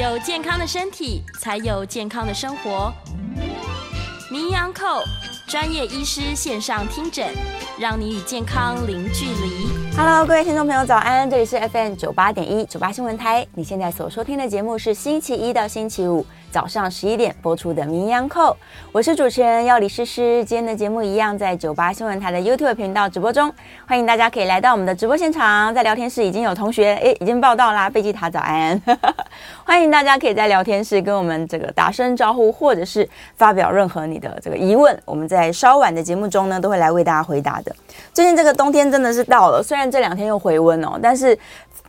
有健康的身体，才有健康的生活。名医昂扣专业医师线上听诊，让你与健康零距离。Hello，各位听众朋友，早安！这里是 FM 九八点一九八新闻台。你现在所收听的节目是星期一到星期五早上十一点播出的《名医央叩》，我是主持人药理诗诗。今天的节目一样在九八新闻台的 YouTube 频道直播中，欢迎大家可以来到我们的直播现场。在聊天室已经有同学诶已经报到啦，贝吉塔早安！欢迎大家可以在聊天室跟我们这个打声招呼，或者是发表任何你的这个疑问，我们在稍晚的节目中呢都会来为大家回答的。最近这个冬天真的是到了，虽然这两天又回温哦，但是。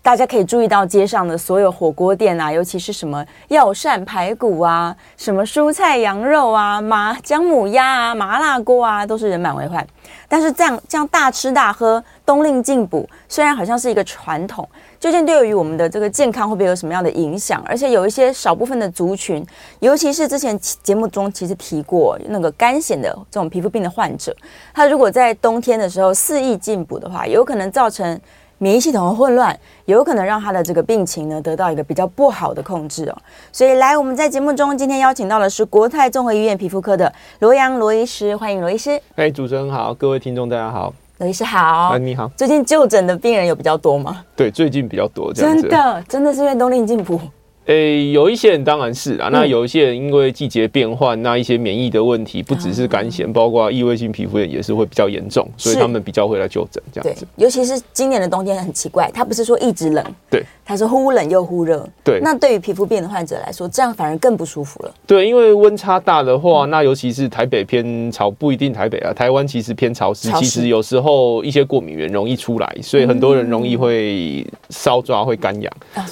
大家可以注意到街上的所有火锅店啊，尤其是什么药膳排骨啊，什么蔬菜羊肉啊，麻姜母鸭啊，麻辣锅啊，都是人满为患。但是这样这样大吃大喝，冬令进补，虽然好像是一个传统，究竟对于我们的这个健康会不会有什么样的影响？而且有一些少部分的族群，尤其是之前节目中其实提过那个干癣的这种皮肤病的患者，他如果在冬天的时候肆意进补的话，有可能造成。免疫系统的混乱，有可能让他的这个病情呢得到一个比较不好的控制哦。所以来，我们在节目中今天邀请到的是国泰综合医院皮肤科的罗阳罗医师，欢迎罗医师。哎，主持人好，各位听众大家好，罗医师好。哎，你好。最近就诊的病人有比较多吗？对，最近比较多，这样子。真的，真的是因为冬令进补。诶、欸，有一些人当然是啊，那有一些人因为季节变换，那一些免疫的问题，不只是干癬，包括异位性皮肤炎也是会比较严重，所以他们比较会来就诊这样子。尤其是今年的冬天很奇怪，它不是说一直冷，对，它是忽冷又忽热，对。那对于皮肤病的患者来说，这样反而更不舒服了。对，因为温差大的话，那尤其是台北偏潮，不一定台北啊，台湾其实偏潮湿，其实有时候一些过敏源容易出来，所以很多人容易会烧抓、会干痒。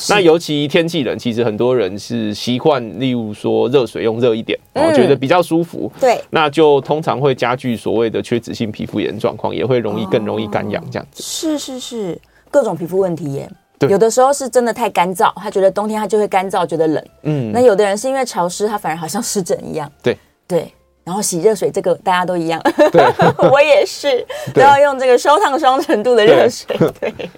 那尤其天气冷，其实很多人是。习惯，例如说热水用热一点，我、嗯、觉得比较舒服。对，那就通常会加剧所谓的缺脂性皮肤炎状况，也会容易更容易干痒这样子。是是是，各种皮肤问题耶。对，有的时候是真的太干燥，他觉得冬天他就会干燥，觉得冷。嗯，那有的人是因为潮湿，他反而好像湿疹一样。对对，然后洗热水，这个大家都一样。对，我也是，都要用这个烧烫双程度的热水。对。对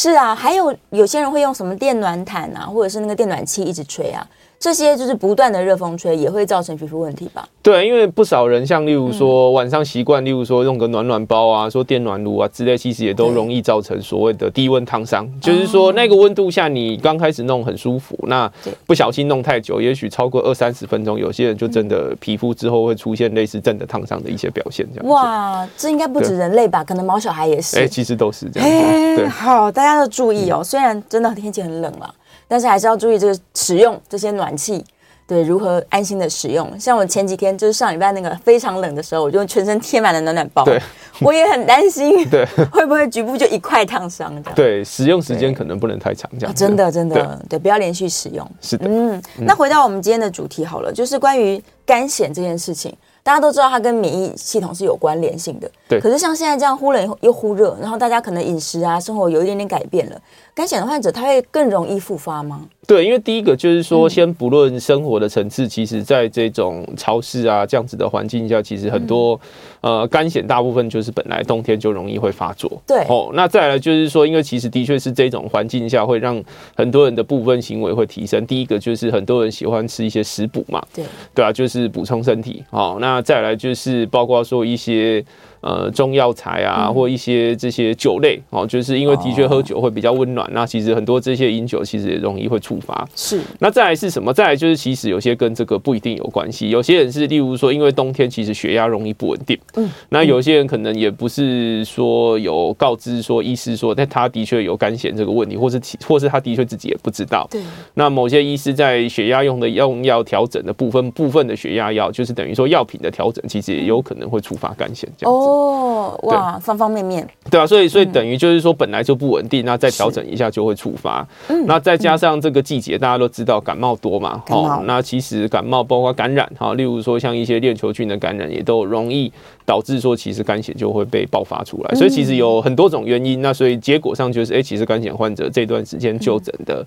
是啊，还有有些人会用什么电暖毯啊，或者是那个电暖器一直吹啊。这些就是不断的热风吹，也会造成皮肤问题吧？对，因为不少人像例如说晚上习惯，例如说用个暖暖包啊，说电暖炉啊之类，其实也都容易造成所谓的低温烫伤。就是说那个温度下，你刚开始弄很舒服，那不小心弄太久，也许超过二三十分钟，有些人就真的皮肤之后会出现类似真的烫伤的一些表现。这样哇，这应该不止人类吧？可能毛小孩也是。哎、欸，其实都是这样。欸、对，好，大家要注意哦。虽然真的天气很冷了。但是还是要注意这个使用这些暖气，对，如何安心的使用。像我前几天就是上礼拜那个非常冷的时候，我就全身贴满了暖暖包。对，我也很担心，对，会不会局部就一块烫伤这样？对，使用时间可能不能太长，这样。真的，真的，对，对，不要连续使用。是的，嗯。那回到我们今天的主题好了，就是关于干癣这件事情。大家都知道它跟免疫系统是有关联性的，对。可是像现在这样忽冷又忽热，然后大家可能饮食啊、生活有一点点改变了，干癬的患者他会更容易复发吗？对，因为第一个就是说，先不论生活的层次，嗯、其实在这种潮湿啊这样子的环境下，其实很多、嗯、呃干癬大部分就是本来冬天就容易会发作。对哦，那再来就是说，因为其实的确是这种环境下会让很多人的部分行为会提升。第一个就是很多人喜欢吃一些食补嘛，对对啊，就是补充身体。哦，那再来就是包括说一些。呃中药材啊，嗯、或一些这些酒类哦，就是因为的确喝酒会比较温暖，哦、那其实很多这些饮酒其实也容易会触发。是，那再来是什么？再来就是其实有些跟这个不一定有关系，有些人是例如说因为冬天其实血压容易不稳定，嗯，那有些人可能也不是说有告知说医师说，但他的确有肝炎这个问题，或是或是他的确自己也不知道。对，那某些医师在血压用的用药调整的部分，部分的血压药就是等于说药品的调整，其实也有可能会触发肝炎这样子。哦，哇，方方面面。对啊，所以所以等于就是说本来就不稳定，那再调整一下就会触发。嗯，那再加上这个季节大家都知道感冒多嘛，哦，那其实感冒包括感染哈，例如说像一些链球菌的感染，也都容易导致说其实肝血就会被爆发出来。所以其实有很多种原因，那所以结果上就是，哎，其实肝血患者这段时间就诊的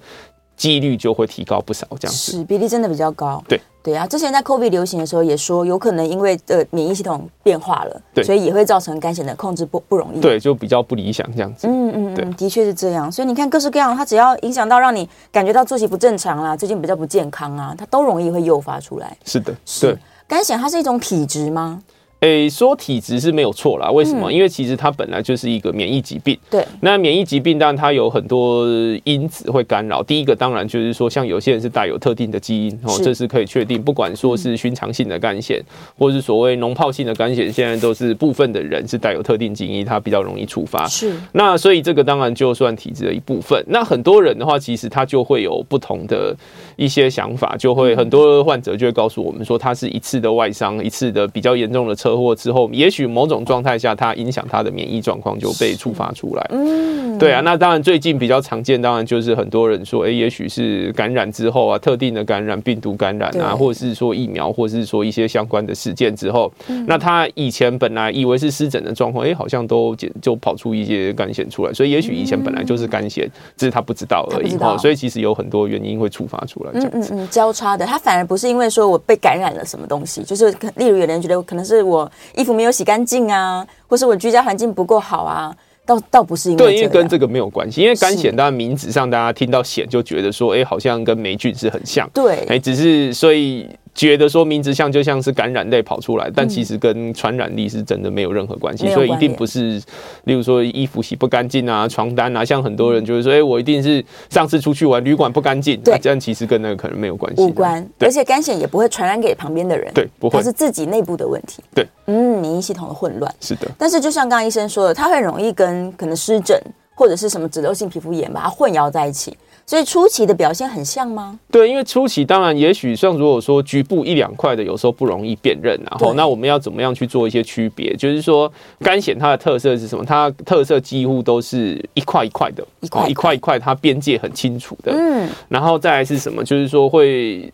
几率就会提高不少，这样子是比例真的比较高。对对啊，之前在 COVID 流行的时候也说，有可能因为呃免疫系统变化了，对，所以也会造成干癬的控制不不容易。对，就比较不理想这样子。嗯嗯，对，的确是这样。所以你看各式各样，它只要影响到让你感觉到作息不正常啦，最近比较不健康啊，它都容易会诱发出来。是的，是。对，干癬它是一种体质吗？诶、欸，说体质是没有错啦。为什么？嗯、因为其实它本来就是一个免疫疾病。对。那免疫疾病当然它有很多因子会干扰。第一个当然就是说，像有些人是带有特定的基因哦，这是可以确定。不管说是寻常性的干癬，或是所谓脓泡性的干癬，现在都是部分的人是带有特定基因，它比较容易触发。是。那所以这个当然就算体质的一部分。那很多人的话，其实他就会有不同的一些想法，就会很多患者就会告诉我们说，他是一次的外伤，一次的比较严重的车祸之后，也。许某种状态下，它影响它的免疫状况就被触发出来。嗯，对啊。那当然，最近比较常见，当然就是很多人说，哎，也许是感染之后啊，特定的感染，病毒感染啊，或者是说疫苗，或者是说一些相关的事件之后，那他以前本来以为是湿疹的状况，哎，好像都就跑出一些干癬出来。所以，也许以前本来就是干癬，只是他不知道而已。哦，所以其实有很多原因会触发出来。嗯嗯嗯，交叉的，他反而不是因为说我被感染了什么东西，就是例如有人觉得可能是我衣服没有洗干净啊，或是我居家环境不够好啊，倒倒不是因为对，因为跟这个没有关系。因为干癣，当然名字上大家听到癣就觉得说，哎，好像跟霉菌是很像。对，哎，只是所以。觉得说名字像就像是感染类跑出来，但其实跟传染力是真的没有任何关系，所以一定不是，例如说衣服洗不干净啊，床单啊，像很多人就是说，哎，我一定是上次出去玩旅馆不干净，对，这样其实跟那个可能没有关系，无关，而且干癣也不会传染给旁边的人，对，不会，它是自己内部的问题，对，嗯，免疫系统的混乱，是的，但是就像刚刚医生说的，它很容易跟可能湿疹或者是什么脂漏性皮肤炎把它混淆在一起。所以初期的表现很像吗？对，因为初期当然也许像如果说局部一两块的，有时候不容易辨认，然后那我们要怎么样去做一些区别？就是说干癣它的特色是什么？它特色几乎都是一块一块的，一块一块一块，它边界很清楚的。嗯，然后再来是什么？就是说会。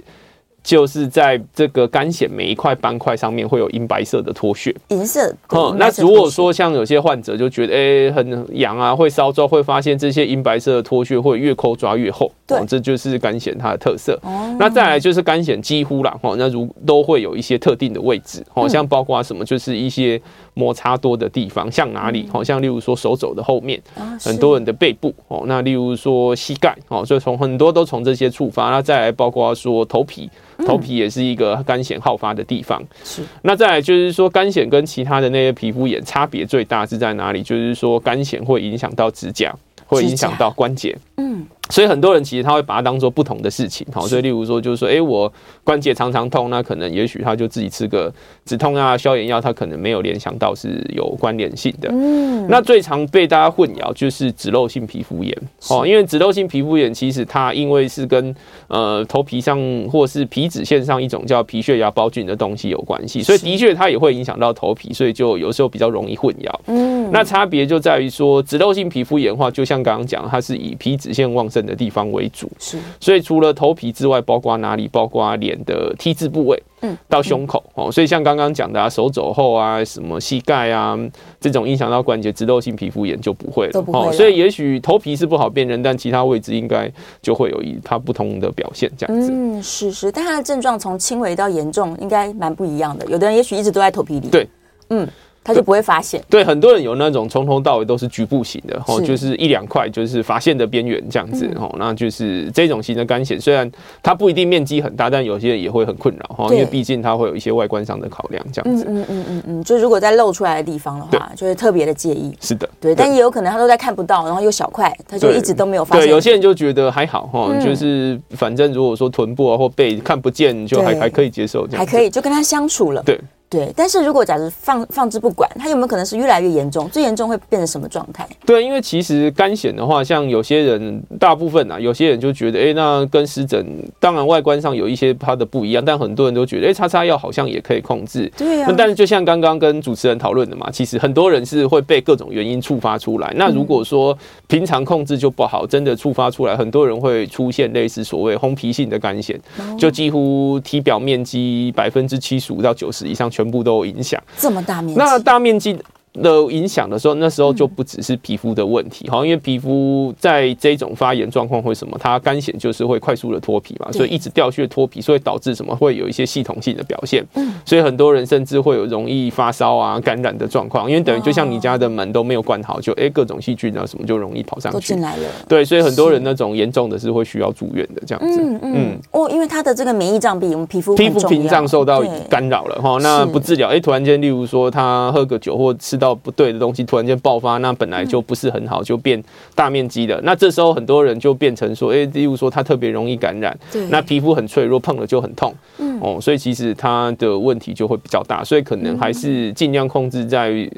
就是在这个干癬每一块斑块上面会有银白色的脱屑，银色。嗯，那如果说像有些患者就觉得哎、欸、很痒啊，会烧焦，会发现这些银白色的脱屑会越抠抓越厚，对，这就是干癬它的特色。哦，那再来就是干癬几乎啦，哈，那如都会有一些特定的位置，好像包括什么，就是一些摩擦多的地方，像哪里？好像例如说手肘的后面，很多人的背部，哦，那例如说膝盖，哦，所以从很多都从这些触发，那再来包括说头皮。头皮也是一个干癣好发的地方。是，那再来就是说，干癣跟其他的那些皮肤炎差别最大是在哪里？就是说，干癣会影响到指甲，会影响到关节。嗯。所以很多人其实他会把它当做不同的事情，好，所以例如说就是说，哎，我关节常常痛，那可能也许他就自己吃个止痛啊、消炎药，他可能没有联想到是有关联性的。嗯，那最常被大家混淆就是脂漏性皮肤炎，哦，因为脂漏性皮肤炎其实它因为是跟呃头皮上或是皮脂腺上一种叫皮屑芽孢菌的东西有关系，所以的确它也会影响到头皮，所以就有时候比较容易混淆。嗯，那差别就在于说脂漏性皮肤炎的话，就像刚刚讲，它是以皮脂腺旺盛的地方为主，是，所以除了头皮之外，包括哪里？包括脸的 T 字部位，嗯，到胸口哦。所以像刚刚讲的啊，手肘后啊，什么膝盖啊，这种影响到关节脂漏性皮肤炎就不会了哦。所以也许头皮是不好辨认，但其他位置应该就会有一它不同的表现这样子。嗯，是是，但它的症状从轻微到严重应该蛮不一样的。有的人也许一直都在头皮里，对，嗯。他就不会发现。对，很多人有那种从头到尾都是局部型的，哦，就是一两块，就是发现的边缘这样子，哦，那就是这种型的干癣，虽然它不一定面积很大，但有些人也会很困扰，哈，因为毕竟它会有一些外观上的考量，这样子。嗯嗯嗯嗯，就如果在露出来的地方的话，就会特别的介意。是的，对，但也有可能他都在看不到，然后又小块，他就一直都没有发现。对，有些人就觉得还好，哈，就是反正如果说臀部啊或背看不见，就还还可以接受，这样还可以就跟他相处了。对。对，但是如果假如放放置不管，它有没有可能是越来越严重？最严重会变成什么状态？对，因为其实肝癣的话，像有些人，大部分啊，有些人就觉得，哎，那跟湿疹，当然外观上有一些它的不一样，但很多人都觉得，哎，擦擦药好像也可以控制。对啊。那但是就像刚刚跟主持人讨论的嘛，其实很多人是会被各种原因触发出来。那如果说平常控制就不好，真的触发出来，很多人会出现类似所谓红皮性的肝癣，就几乎体表面积百分之七十五到九十以上全部都有影响。这么大面积，那大面积。的影响的时候，那时候就不只是皮肤的问题哈，因为皮肤在这种发炎状况会什么，它干癣就是会快速的脱皮嘛，所以一直掉屑脱皮，所以导致什么会有一些系统性的表现，所以很多人甚至会有容易发烧啊、感染的状况，因为等于就像你家的门都没有关好，就哎各种细菌啊什么就容易跑上去进来了，对，所以很多人那种严重的是会需要住院的这样子，嗯嗯哦，因为它的这个免疫障壁，我们皮肤皮肤屏障受到干扰了哈，那不治疗，哎突然间例如说他喝个酒或吃到不对的东西。突然间爆发，那本来就不是很好，就变大面积的。那这时候很多人就变成说，哎，例如说他特别容易感染，那皮肤很脆弱，碰了就很痛，哦，所以其实他的问题就会比较大，所以可能还是尽量控制在于。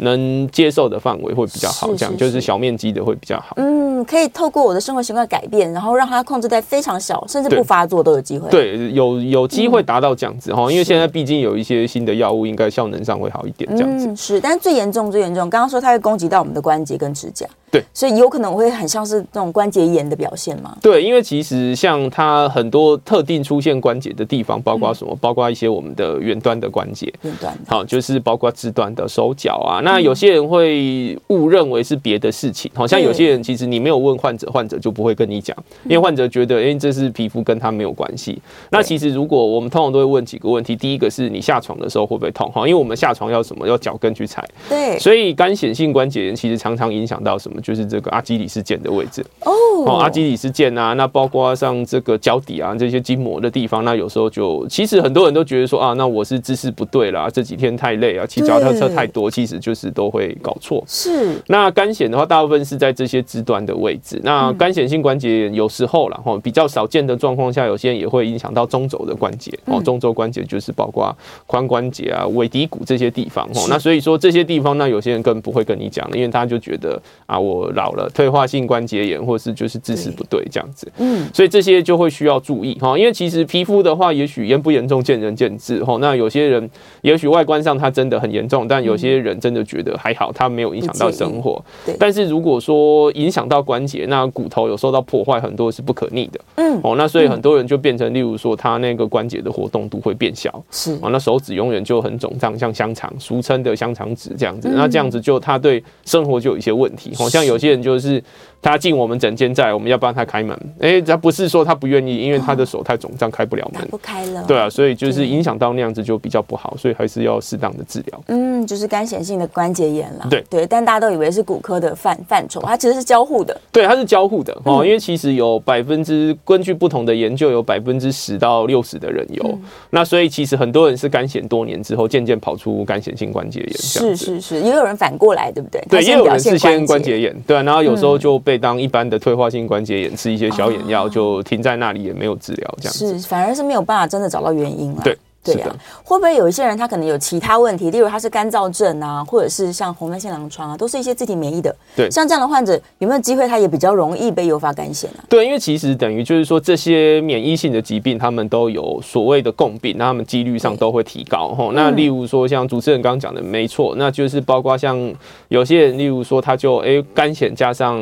能接受的范围会比较好，这样就是小面积的会比较好。嗯，可以透过我的生活习惯改变，然后让它控制在非常小，甚至不发作都有机会。对，有有机会达到这样子哈，因为现在毕竟有一些新的药物，应该效能上会好一点。这样子、嗯、是，但是最严重、最严重，刚刚说它会攻击到我们的关节跟指甲。对，所以有可能会很像是这种关节炎的表现吗？对，因为其实像它很多特定出现关节的地方，包括什么？包括一些我们的远端的关节，远端好，就是包括肢端的手脚啊。那有些人会误认为是别的事情，好像有些人其实你没有问患者，患者就不会跟你讲，因为患者觉得，哎，这是皮肤跟他没有关系。那其实如果我们通常都会问几个问题，第一个是你下床的时候会不会痛？哈，因为我们下床要什么？要脚跟去踩。对，所以干显性关节炎其实常常影响到什么？就是这个阿基里斯腱的位置哦，哦，阿基里斯腱啊，那包括像这个脚底啊这些筋膜的地方，那有时候就其实很多人都觉得说啊，那我是姿势不对啦，这几天太累啊，骑脚踏车太多，其实就是都会搞错。是，那干癣的话，大部分是在这些肢端的位置。那干癣性关节炎有时候啦，哈，比较少见的状况下，有些人也会影响到中轴的关节哦，中轴关节就是包括髋关节啊、尾骶骨这些地方哦。那所以说这些地方，那有些人更不会跟你讲了，因为他就觉得啊，我老了。退化性关节炎，或是就是姿势不对这样子，嗯，所以这些就会需要注意哈，因为其实皮肤的话，也许严不严重见仁见智哈。那有些人也许外观上他真的很严重，但有些人真的觉得还好，它没有影响到生活。对，但是如果说影响到关节，那骨头有受到破坏，很多是不可逆的。嗯，哦，那所以很多人就变成，例如说他那个关节的活动度会变小，是啊，那手指永远就很肿胀，像香肠，俗称的香肠指这样子。那这样子就他对生活就有一些问题。好像有些人就是。是他进我们整间，在我们要帮他开门。哎、欸，他不是说他不愿意，因为他的手太肿胀，开不了门，不开了。对啊，所以就是影响到那样子就比较不好，所以还是要适当的治疗。嗯，就是干显性的关节炎了。对对，但大家都以为是骨科的范范畴，它其实是交互的。对，它是交互的哦，因为其实有百分之根据不同的研究，有百分之十到六十的人有。嗯、那所以其实很多人是干癬多年之后，渐渐跑出干显性关节炎。是是是，也有人反过来，对不对？对，也有人是先关节炎，对、啊，然后有时候就被当一般的退化性关节炎，吃一些消炎药就停在那里，也没有治疗，这样子。是，反而是没有办法真的找到原因了。对。对呀、啊，会不会有一些人他可能有其他问题，例如他是干燥症啊，或者是像红斑性狼疮啊，都是一些自体免疫的。对，像这样的患者有没有机会他也比较容易被诱发干癬啊？对，因为其实等于就是说这些免疫性的疾病，他们都有所谓的共病，那他们几率上都会提高。哈，那例如说像主持人刚刚讲的没错，那就是包括像有些人，例如说他就哎干癬加上，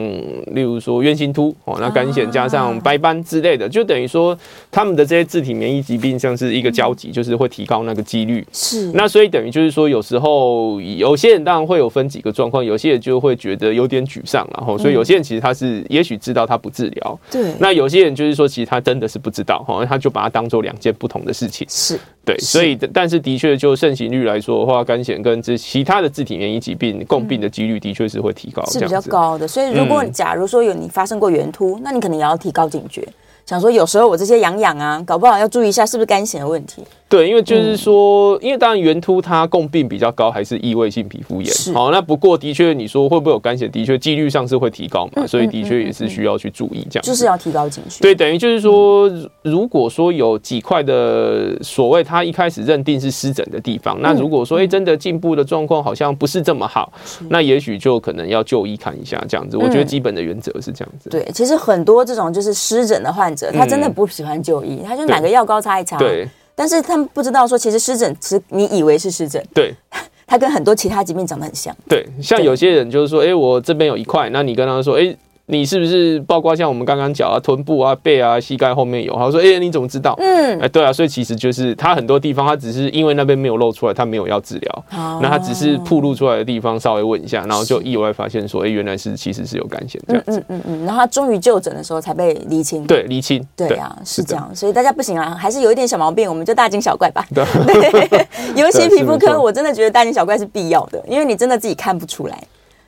例如说圆形突哦，那干癬加上白斑之类的，就等于说他们的这些自体免疫疾病像是一个交集，就是。就是会提高那个几率。是，那所以等于就是说，有时候有些人当然会有分几个状况，有些人就会觉得有点沮丧，然后所以有些人其实他是也许知道他不治疗，对。那有些人就是说，其实他真的是不知道，哈，他就把它当做两件不同的事情。是，对。所以，但是的确就盛行率来说的话，干癬跟这其他的自体免疫疾病共病的几率的确是会提高，是比较高的。所以，如果假如说有你发生过圆秃，那你可能也要提高警觉。想说有时候我这些痒痒啊，搞不好要注意一下是不是干癬的问题。对，因为就是说，嗯、因为当然圆秃它共病比较高，还是异位性皮肤炎。是。好，那不过的确你说会不会有干血？的确几率上是会提高嘛，嗯、所以的确也是需要去注意这样。就是要提高警觉。对，等于就是说，如果说有几块的所谓他一开始认定是湿疹的地方，嗯、那如果说哎真的进步的状况好像不是这么好，那也许就可能要就医看一下这样子。我觉得基本的原则是这样子。对，其实很多这种就是湿疹的患者，他真的不喜欢就医，他就买个药膏擦一擦。对。但是他们不知道说，其实湿疹，其实你以为是湿疹，对，它跟很多其他疾病长得很像。对，像有些人就是说，哎、欸，我这边有一块，那你跟他说，哎、欸。你是不是包括像我们刚刚讲啊，臀部啊、背啊、膝盖后面有？他说：“哎、欸，你怎么知道？”嗯，哎、欸，对啊，所以其实就是他很多地方，他只是因为那边没有露出来，他没有要治疗。哦，那他只是暴露出来的地方稍微问一下，然后就意外发现说：“哎、欸，原来是其实是有干癬这样子。嗯”嗯嗯嗯，然后他终于就诊的时候才被厘清。对，厘清。对啊，是这样。所以大家不行啊，还是有一点小毛病，我们就大惊小怪吧。对，尤其皮肤科，我真的觉得大惊小怪是必要的，因为你真的自己看不出来。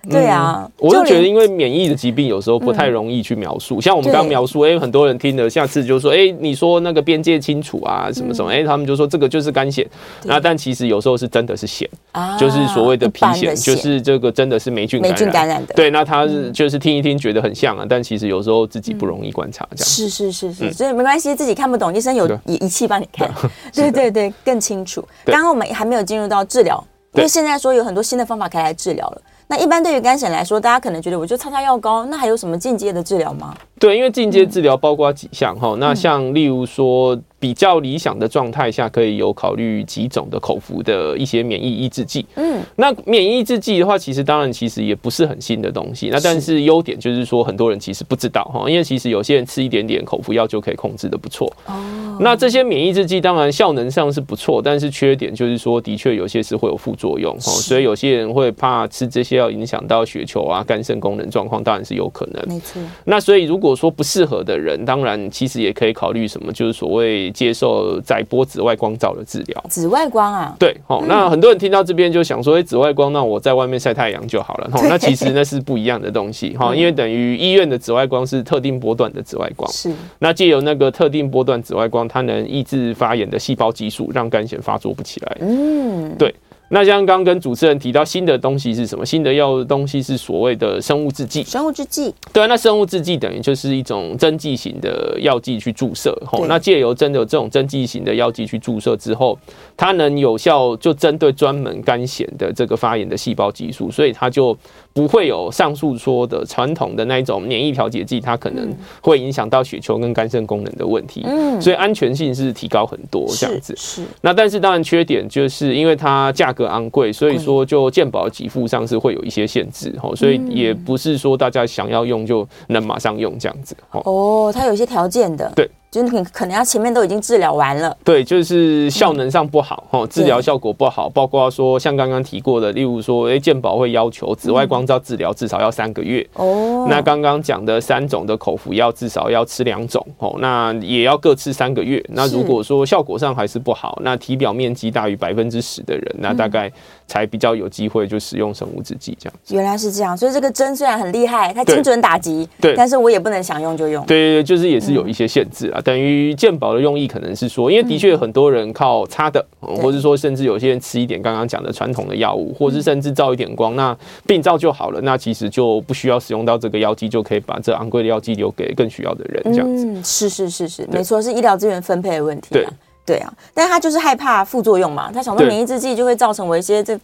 对啊，嗯、我就觉得，因为免疫的疾病有时候不太容易去描述。嗯、像我们刚描述，哎、欸，很多人听了，下次就说，哎、欸，你说那个边界清楚啊，什么什么，哎、欸，他们就说这个就是肝癣。那但其实有时候是真的是癣，啊、就是所谓的皮癣，就是这个真的是霉菌感染。霉菌感染的。对，那他是就是听一听觉得很像啊，但其实有时候自己不容易观察，这样、嗯。是是是是，所以没关系，自己看不懂，医生有仪仪器帮你看。对对对，更清楚。刚刚我们还没有进入到治疗，因为现在说有很多新的方法可以来治疗了。那一般对于干癬来说，大家可能觉得我就擦擦药膏，那还有什么进阶的治疗吗？对，因为进阶治疗包括几项哈，那像例如说。比较理想的状态下，可以有考虑几种的口服的一些免疫抑制剂。嗯，那免疫抑制剂的话，其实当然其实也不是很新的东西。那但是优点就是说，很多人其实不知道哈，因为其实有些人吃一点点口服药就可以控制的不错。哦，那这些免疫抑制剂当然效能上是不错，但是缺点就是说，的确有些是会有副作用哈，所以有些人会怕吃这些要影响到血球啊、肝肾功能状况，当然是有可能。没错。那所以如果说不适合的人，当然其实也可以考虑什么，就是所谓。接受载波紫外光照的治疗，紫外光啊，对，好，那很多人听到这边就想说，哎，紫外光，那我在外面晒太阳就好了，哈，那其实那是不一样的东西，哈，因为等于医院的紫外光是特定波段的紫外光，是，那借由那个特定波段紫外光，它能抑制发炎的细胞激素，让肝炎发作不起来，嗯，对。那像刚刚跟主持人提到新的东西是什么？新的药物东西是所谓的生物制剂。生物制剂，对啊，那生物制剂等于就是一种针剂型的药剂去注射，吼，那借由真的有这种针剂型的药剂去注射之后，它能有效就针对专门肝炎的这个发炎的细胞激素，所以它就。不会有上述说的传统的那一种免疫调节剂，它可能会影响到血球跟肝肾功能的问题。嗯，所以安全性是提高很多这样子。是。那但是当然缺点就是因为它价格昂贵，所以说就健保给付上是会有一些限制。哦，所以也不是说大家想要用就能马上用这样子。哦，它有一些条件的。对。就是你可能要前面都已经治疗完了，对，就是效能上不好哦，治疗效果不好，包括说像刚刚提过的，例如说，哎，健保会要求紫外光照治疗至少要三个月。哦。那刚刚讲的三种的口服药至少要吃两种哦，那也要各吃三个月。那如果说效果上还是不好，那体表面积大于百分之十的人，那大概才比较有机会就使用生物制剂这样。原来是这样，所以这个针虽然很厉害，它精准打击，对，但是我也不能想用就用。对对对，就是也是有一些限制啊。等于健保的用意可能是说，因为的确很多人靠擦的，或者说甚至有些人吃一点刚刚讲的传统的药物，或是甚至照一点光，那病照就好了，那其实就不需要使用到这个药剂，就可以把这昂贵的药剂留给更需要的人，这样子。嗯，是是是是，没错，是医疗资源分配的问题。对对啊，但是他就是害怕副作用嘛，他想说免疫制剂就会造成我一些这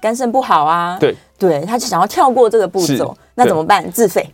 肝肾不好啊。对对，他就想要跳过这个步骤，那怎么办？自费。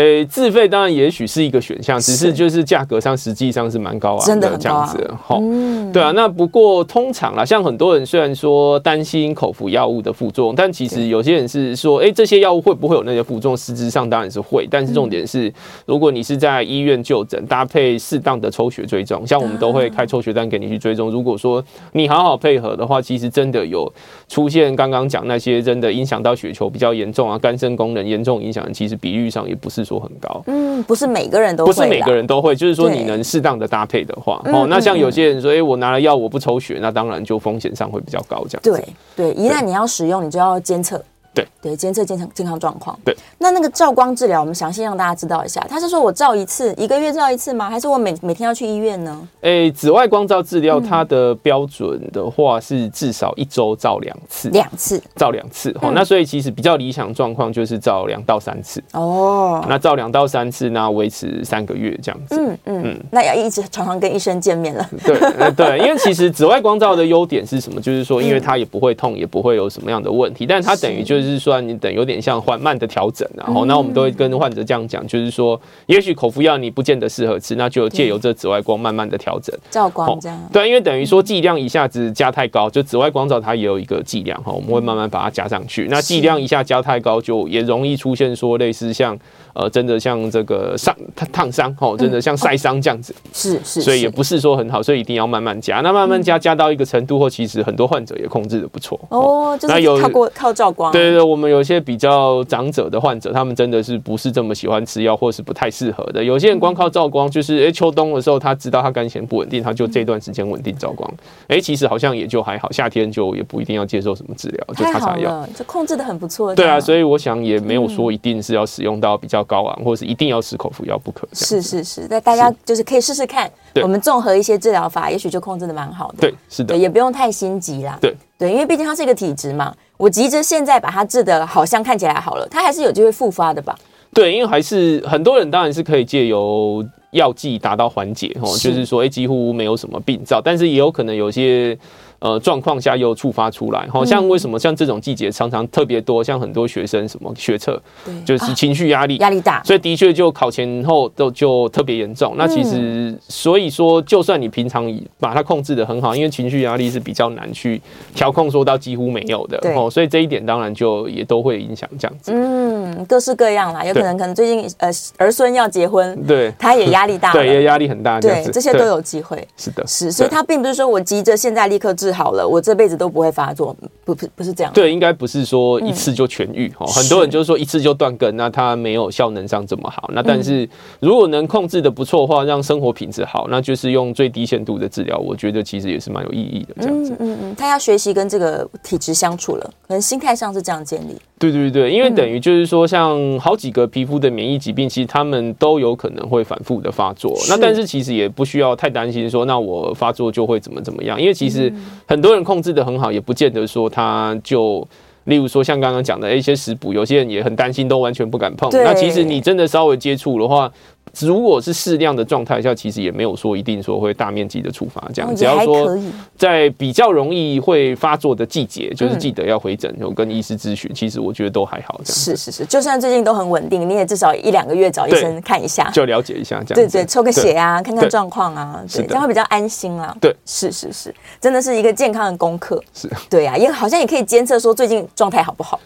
诶、欸，自费当然也许是一个选项，只是就是价格上实际上是蛮高昂的，真的这样子。好、嗯，对啊。那不过通常啦，像很多人虽然说担心口服药物的副作用，但其实有些人是说，哎、欸，这些药物会不会有那些副作用？实质上当然是会，但是重点是，如果你是在医院就诊，搭配适当的抽血追踪，像我们都会开抽血单给你去追踪。如果说你好好配合的话，其实真的有出现刚刚讲那些真的影响到血球比较严重啊，肝肾功能严重影响，其实比率上也不是说很高。嗯，不是每个人都会，不是每个人都会，就是说你能适当的搭配的话，哦，那像有些人说，哎，我拿了药我不抽血，那当然就风险上会比较高，这样子。对对，一旦你要使用，你就要监测。对对，监测健康健康状况。对，那那个照光治疗，我们详细让大家知道一下。他是说我照一次，一个月照一次吗？还是我每每天要去医院呢？诶、欸，紫外光照治疗它的标准的话是至少一周照两次，两次照两次。哦、嗯，那所以其实比较理想状况就是照两到三次。哦，那照两到三次，那维持三个月这样子。嗯嗯嗯，那要一直常常跟医生见面了。对对，因为其实紫外光照的优点是什么？就是说，因为它也不会痛，也不会有什么样的问题，但它等于就是说，你等。有点像缓慢的调整，然后那我们都会跟患者这样讲，就是说，也许口服药你不见得适合吃，那就借由这紫外光慢慢的调整，照光这样。对，因为等于说剂量一下子加太高，就紫外光照它也有一个剂量哈，我们会慢慢把它加上去。那剂量一下加太高，就也容易出现说类似像呃，真的像这个伤烫伤哦，真的像晒伤这样子。是是，所以也不是说很好，所以一定要慢慢加。那慢慢加加到一个程度后，其实很多患者也控制的不错哦。就是靠过靠照光。对对对，我们有些比较长者的患者，他们真的是不是这么喜欢吃药，或是不太适合的。有些人光靠照光，就是哎、欸，秋冬的时候他知道他肝鈷不稳定，他就这段时间稳定照光。哎、欸，其实好像也就还好，夏天就也不一定要接受什么治疗，就擦擦药，就控制的很不错。对啊，所以我想也没有说一定是要使用到比较高昂，或是一定要吃口服药不可。是是是，那大家就是可以试试看，我们综合一些治疗法，也许就控制的蛮好的。对，是的，也不用太心急啦。对对，因为毕竟它是一个体质嘛。我急着现在把它治得好像看起来好了，它还是有机会复发的吧？对，因为还是很多人当然是可以借由药剂达到缓解哦，就是说，哎，几乎没有什么病灶，但是也有可能有些。呃，状况下又触发出来，好像为什么像这种季节常常特别多，像很多学生什么学测，就是情绪压力。压力大，所以的确就考前后都就特别严重。那其实所以说，就算你平常把它控制得很好，因为情绪压力是比较难去调控，说到几乎没有的，哦，所以这一点当然就也都会影响这样子。嗯，各式各样啦，有可能可能最近呃儿孙要结婚，对，他也压力大，对，也压力很大，对，这些都有机会。是的，是，所以他并不是说我急着现在立刻治。好了，我这辈子都不会发作，不不不是这样。对，应该不是说一次就痊愈哦。很多人就是说一次就断根，那他没有效能上这么好。那但是如果能控制的不错的话，让生活品质好，那就是用最低限度的治疗。我觉得其实也是蛮有意义的。这样子，嗯嗯，他要学习跟这个体质相处了，可能心态上是这样建立。对对对，因为等于就是说，像好几个皮肤的免疫疾病，其实他们都有可能会反复的发作。那但是其实也不需要太担心，说那我发作就会怎么怎么样，因为其实很多人控制的很好，也不见得说他就，例如说像刚刚讲的一些食补，有些人也很担心，都完全不敢碰。那其实你真的稍微接触的话。如果是适量的状态下，其实也没有说一定说会大面积的触发这样。只要说在比较容易会发作的季节，就是记得要回诊，有跟医师咨询。其实我觉得都还好这样。是是是，就算最近都很稳定，你也至少一两个月找医生看一下，就了解一下这样。对对，抽个血啊，看看状况啊，对，这样会比较安心啦。对，是是是，真的是一个健康的功课。是，对啊，也好像也可以监测说最近状态好不好。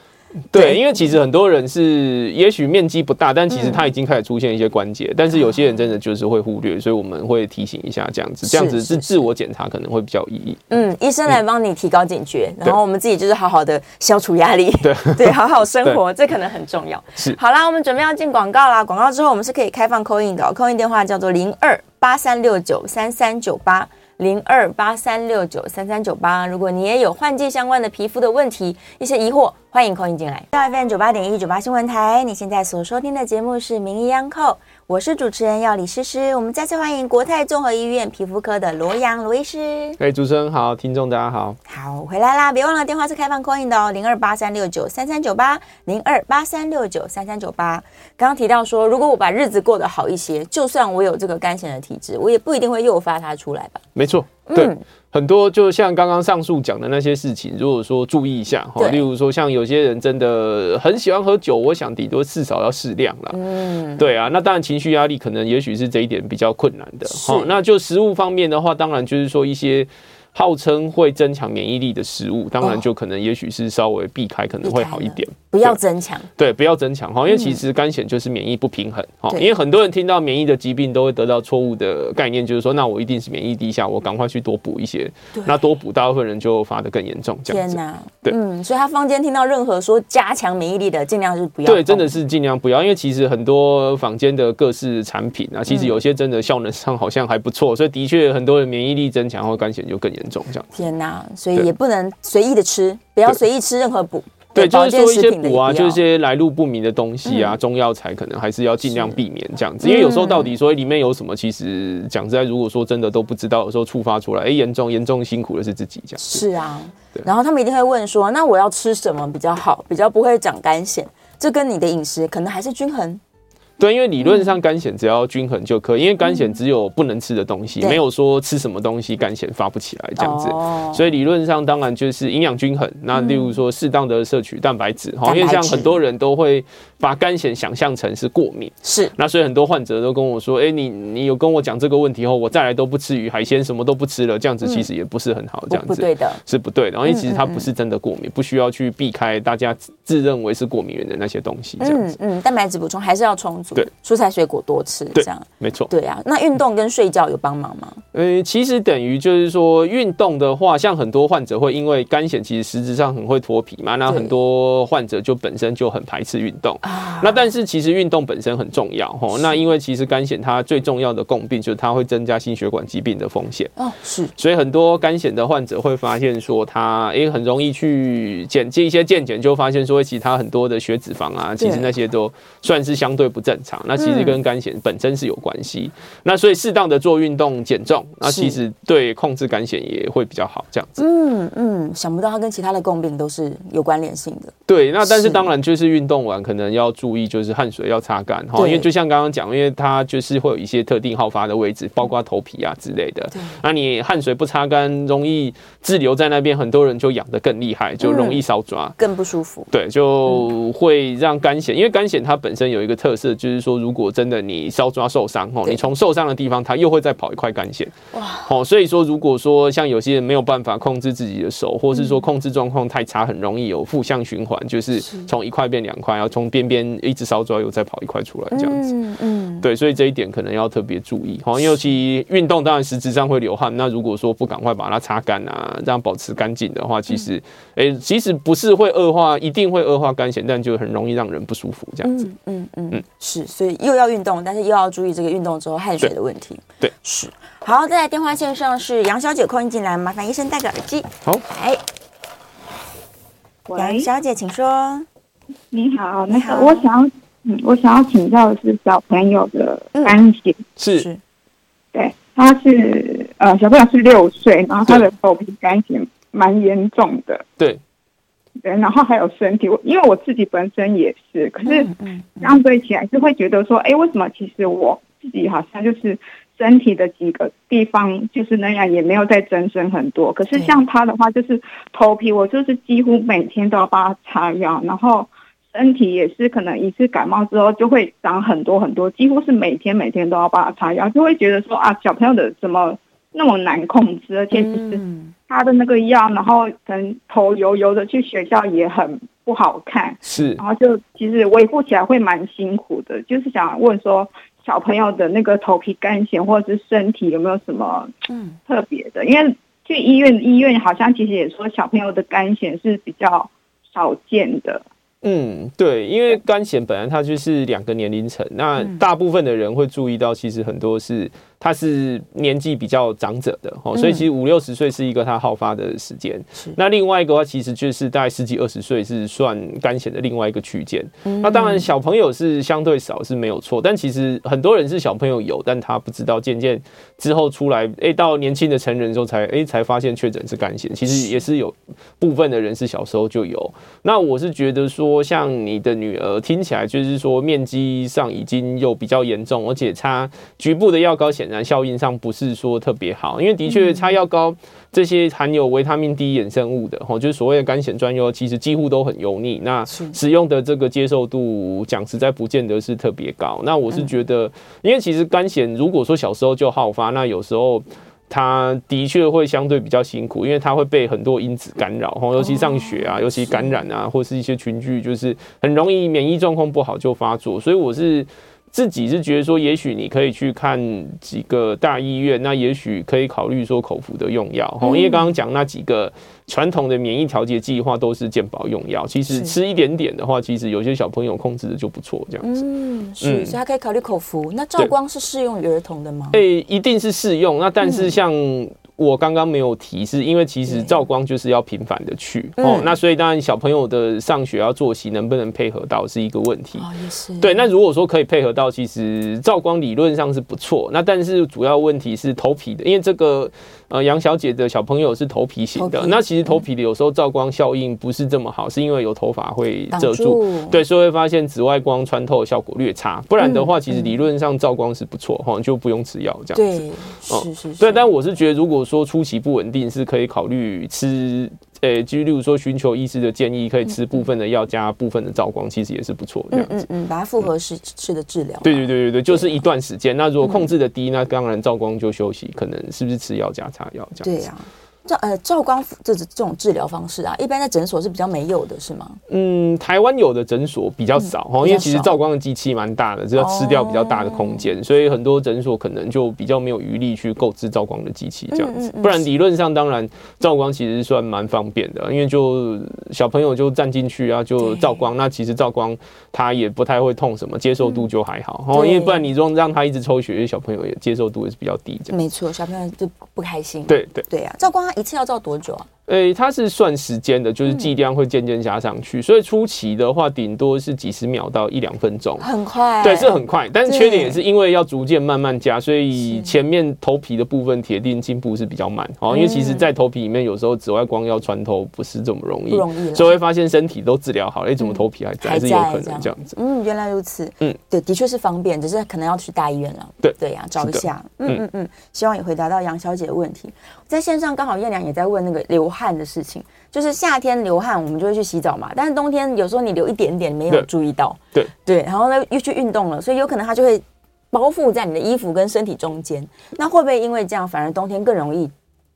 对，因为其实很多人是，也许面积不大，但其实他已经开始出现一些关节，但是有些人真的就是会忽略，所以我们会提醒一下，这样子，这样子是自我检查可能会比较有意义。嗯，医生来帮你提高警觉，然后我们自己就是好好的消除压力，对。对，好好生活，这可能很重要。是，好啦，我们准备要进广告啦，广告之后我们是可以开放 call in 的，call in 电话叫做零二八三六九三三九八。零二八三六九三三九八，如果你也有换季相关的皮肤的问题，一些疑惑，欢迎 call 进来。到 FM 九八点一九八新闻台，你现在所收听的节目是名医央叩，我是主持人药理诗诗。我们再次欢迎国泰综合医院皮肤科的罗阳罗医师。哎，主持人好，听众大家好，好回来啦！别忘了电话是开放 call in 的哦，零二八三六九三三九八，零二八三六九三三九八。刚刚提到说，如果我把日子过得好一些，就算我有这个肝炎的体质，我也不一定会诱发它出来吧？没错，对。很多就像刚刚上述讲的那些事情，如果说注意一下哈，例如说像有些人真的很喜欢喝酒，我想顶多至少要适量啦。嗯，对啊，那当然情绪压力可能也许是这一点比较困难的。好，那就食物方面的话，当然就是说一些。号称会增强免疫力的食物，当然就可能也许是稍微避开，可能会好一点。不要增强，对，不要增强哈，因为其实肝显就是免疫不平衡哈。因为很多人听到免疫的疾病都会得到错误的概念，就是说那我一定是免疫低下，我赶快去多补一些。那多补，大部分人就发的更严重。这样子。天哪，对，嗯，所以他坊间听到任何说加强免疫力的，尽量是不要。对，真的是尽量不要，因为其实很多坊间的各式产品啊，其实有些真的效能上好像还不错，所以的确很多人免疫力增强后干癬就更严重这样。天哪，所以也不能随意的吃，不要随意吃任何补。对，就是说一些补啊，就是一些来路不明的东西啊，中药材可能还是要尽量避免这样子，因为有时候到底说里面有什么，其实讲实在，如果说真的都不知道，有时候触发出来，哎，严重严重辛苦的是自己这样。是啊，然后他们一定会问说，那我要吃什么比较好，比较不会长干癬？这跟你的饮食可能还是均衡。对，因为理论上干癬只要均衡就可以，因为干癬只有不能吃的东西，没有说吃什么东西干癬发不起来这样子。所以理论上当然就是营养均衡。那例如说适当的摄取蛋白质，哈，因为像很多人都会把干癬想象成是过敏，是。那所以很多患者都跟我说，哎，你你有跟我讲这个问题后，我再来都不吃鱼海鲜，什么都不吃了，这样子其实也不是很好，这样子不对的，是不对的。因为其实它不是真的过敏，不需要去避开大家自认为是过敏源的那些东西。这样子，嗯嗯，蛋白质补充还是要充足，对，蔬菜水。果多吃，这样没错。对啊，那运动跟睡觉有帮忙吗？呃，其实等于就是说，运动的话，像很多患者会因为肝癣，其实实质上很会脱皮嘛，那很多患者就本身就很排斥运动。啊那但是其实运动本身很重要哦。那因为其实肝癣它最重要的共病就是它会增加心血管疾病的风险哦，是。所以很多肝癣的患者会发现说，他诶很容易去检验一些健检，就发现说其他很多的血脂肪啊，其实那些都算是相对不正常。那其实跟肝险本身是有关系，那所以适当的做运动减重，那其实对控制肝险也会比较好，这样子。嗯嗯，想不到它跟其他的共病都是有关联性的。对，那但是当然就是运动完可能要注意，就是汗水要擦干哈，因为就像刚刚讲，因为它就是会有一些特定好发的位置，包括头皮啊之类的。对，那你汗水不擦干，容易滞留在那边，很多人就痒得更厉害，就容易烧抓，更不舒服。对，就会让干癣，因为干癣它本身有一个特色，就是说如果真真的，你烧抓受伤哦，你从受伤的地方，它又会再跑一块干癣。哇！哦，所以说，如果说像有些人没有办法控制自己的手，或是说控制状况太差，很容易有负向循环，就是从一块变两块，然后从边边一直搔抓，又再跑一块出来这样子。嗯嗯，对，所以这一点可能要特别注意。好，尤其运动，当然实质上会流汗。那如果说不赶快把它擦干啊，这样保持干净的话，其实，哎，其实不是会恶化，一定会恶化干癬，但就很容易让人不舒服这样子。嗯嗯嗯，是，所以又要。运动，但是又要注意这个运动之后汗水的问题。对，是。好，再来电话线上是杨小姐，空音进来，麻烦医生戴个耳机。好，来，杨小姐，请说。你好，那个我想要，嗯，我想要请教的是小朋友的干癬。嗯、是，对，他是呃，小朋友是六岁，然后他的头皮干癣蛮严重的。对。对，然后还有身体，因为我自己本身也是，可是相对起来是会觉得说，哎，为什么其实我自己好像就是身体的几个地方就是那样，也没有再增生很多。可是像他的话，就是头皮，我就是几乎每天都要帮他擦药，然后身体也是可能一次感冒之后就会长很多很多，几乎是每天每天都要帮他擦药，就会觉得说啊，小朋友的怎么那么难控制，而且。他的那个药，然后可能头油油的，去学校也很不好看。是，然后就其实维护起来会蛮辛苦的。就是想问说，小朋友的那个头皮干癣或者是身体有没有什么嗯特别的？因为去医院，医院好像其实也说小朋友的干癣是比较少见的。嗯，对，因为干癣本来它就是两个年龄层，那大部分的人会注意到，其实很多是。他是年纪比较长者的哦，所以其实五六十岁是一个他好发的时间。那另外一个话，其实就是大概十几二十岁是算肝险的另外一个区间。那当然小朋友是相对少是没有错，但其实很多人是小朋友有，但他不知道，渐渐之后出来，哎，到年轻的成人之后才哎才发现确诊是肝险。其实也是有部分的人是小时候就有。那我是觉得说，像你的女儿听起来就是说面积上已经有比较严重，而且她局部的药膏显然。然效应上不是说特别好，因为的确擦药膏这些含有维他命 D 衍生物的，吼，就是所谓的干癬专用，其实几乎都很油腻。那使用的这个接受度，讲实在不见得是特别高。那我是觉得，因为其实干癬如果说小时候就好发，那有时候。它的确会相对比较辛苦，因为它会被很多因子干扰，哈，尤其上学啊，尤其感染啊，或是一些群聚，就是很容易免疫状况不好就发作。所以我是自己是觉得说，也许你可以去看几个大医院，那也许可以考虑说口服的用药，哈，因为刚刚讲那几个。传统的免疫调节计划都是健保用药，其实吃一点点的话，其实有些小朋友控制的就不错，这样子。嗯，是，所以他可以考虑口服。那照光是适用于儿童的吗？诶、欸，一定是适用。那但是像。我刚刚没有提是，因为其实照光就是要频繁的去哦，那所以当然小朋友的上学要作息能不能配合到是一个问题。哦，也是。对，那如果说可以配合到，其实照光理论上是不错。那但是主要问题是头皮的，因为这个呃杨小姐的小朋友是头皮型的，那其实头皮的有时候照光效应不是这么好，是因为有头发会遮住，对，所以会发现紫外光穿透效果略差。不然的话，其实理论上照光是不错哈，就不用吃药这样子。对，是是是。对，但我是觉得如果说初期不稳定，是可以考虑吃，呃，就例如说寻求医师的建议，可以吃部分的药加部分的照光，其实也是不错。这样子，嗯嗯，把它复合式式的治疗。对对对对对，就是一段时间。那如果控制的低，那当然照光就休息，可能是不是吃药加擦药这样子？对呀。照呃照光这这种治疗方式啊，一般在诊所是比较没有的，是吗？嗯，台湾有的诊所比较少哈，因为其实照光的机器蛮大的，只要吃掉比较大的空间，所以很多诊所可能就比较没有余力去购置照光的机器这样子。不然理论上当然照光其实算蛮方便的，因为就小朋友就站进去啊就照光，那其实照光他也不太会痛什么，接受度就还好哦。因为不然你让让他一直抽血，小朋友也接受度也是比较低这样。没错，小朋友就不开心。对对对啊，照光。一次要照多久啊？诶、欸，它是算时间的，就是剂量会渐渐加上去，嗯、所以初期的话，顶多是几十秒到一两分钟，很快。对，是很快，但是缺点也是因为要逐渐慢慢加，所以前面头皮的部分铁定进步是比较慢哦。因为其实，在头皮里面，有时候紫外光要穿透不是这么容易，不容易，所以会发现身体都治疗好了，哎、欸，怎么头皮还在？还是有可能这样子。嗯，原来如此。嗯，对，的确是方便，只是可能要去大医院了。对对呀、啊，找一下。嗯嗯嗯，希望也回答到杨小姐的问题。在线上刚好燕良也在问那个流汗的事情。就是夏天流汗，我们就会去洗澡嘛。但是冬天有时候你流一点点，没有注意到，对对，然后呢又去运动了，所以有可能它就会包覆在你的衣服跟身体中间。那会不会因为这样，反而冬天更容易